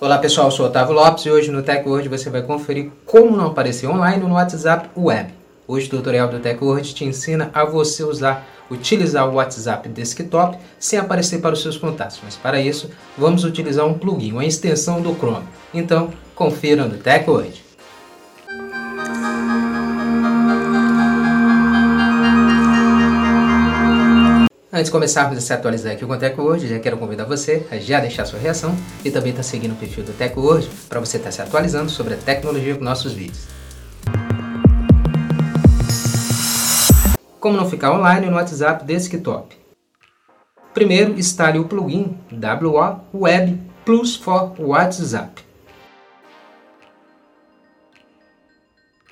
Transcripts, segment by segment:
Olá pessoal, sou Otávio Lopes e hoje no TechWord você vai conferir como não aparecer online no WhatsApp Web. Hoje o tutorial do TechWord te ensina a você usar, utilizar o WhatsApp Desktop sem aparecer para os seus contatos. Mas para isso, vamos utilizar um plugin, uma extensão do Chrome. Então, confira no TechWord. Antes de começarmos a se atualizar aqui com o TecWord, já quero convidar você a já deixar sua reação e também estar tá seguindo o perfil do TecWord para você estar tá se atualizando sobre a tecnologia com nossos vídeos. Como não ficar online no WhatsApp Desktop? Primeiro, instale o plugin WA Web Plus for WhatsApp.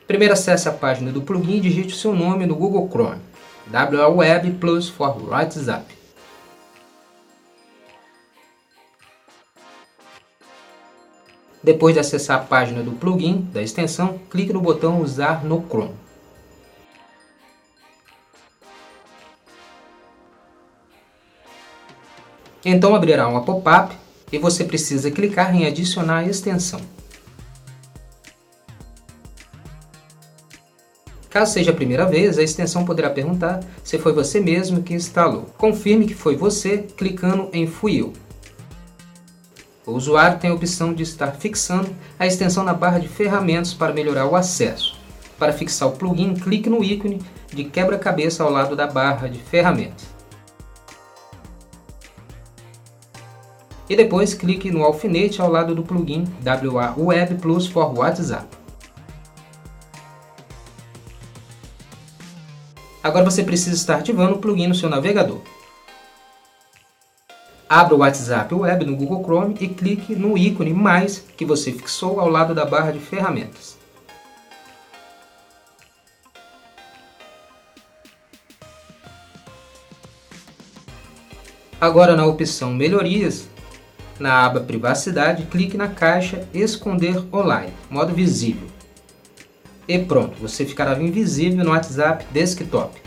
Primeiro acesse a página do plugin e digite o seu nome no Google Chrome. WA Web Plus for WhatsApp. Depois de acessar a página do plugin da extensão, clique no botão Usar no Chrome. Então abrirá uma pop-up e você precisa clicar em Adicionar a extensão. Caso seja a primeira vez, a extensão poderá perguntar se foi você mesmo que instalou. Confirme que foi você clicando em Fui eu. O usuário tem a opção de estar fixando a extensão na barra de ferramentas para melhorar o acesso. Para fixar o plugin, clique no ícone de quebra-cabeça ao lado da barra de ferramentas. E depois clique no alfinete ao lado do plugin WA Web Plus for WhatsApp. Agora você precisa estar ativando o plugin no seu navegador. Abra o WhatsApp Web no Google Chrome e clique no ícone mais que você fixou ao lado da barra de ferramentas. Agora na opção Melhorias, na aba Privacidade, clique na caixa Esconder Online, modo visível e pronto, você ficará invisível no WhatsApp Desktop.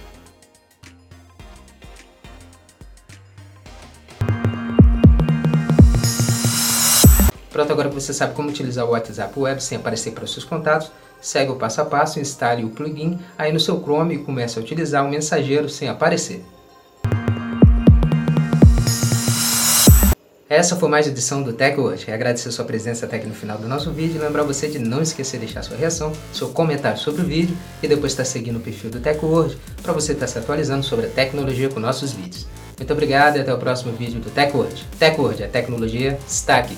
Pronto, agora que você sabe como utilizar o WhatsApp Web sem aparecer para os seus contatos, segue o passo a passo, instale o plugin aí no seu Chrome e comece a utilizar o mensageiro sem aparecer. Essa foi mais edição do Tech hoje. Agradecer sua presença até aqui no final do nosso vídeo e lembrar você de não esquecer de deixar sua reação, seu comentário sobre o vídeo e depois estar seguindo o perfil do Tech World para você estar se atualizando sobre a tecnologia com nossos vídeos. Muito obrigado e até o próximo vídeo do Tech World. Tech World, a tecnologia está aqui.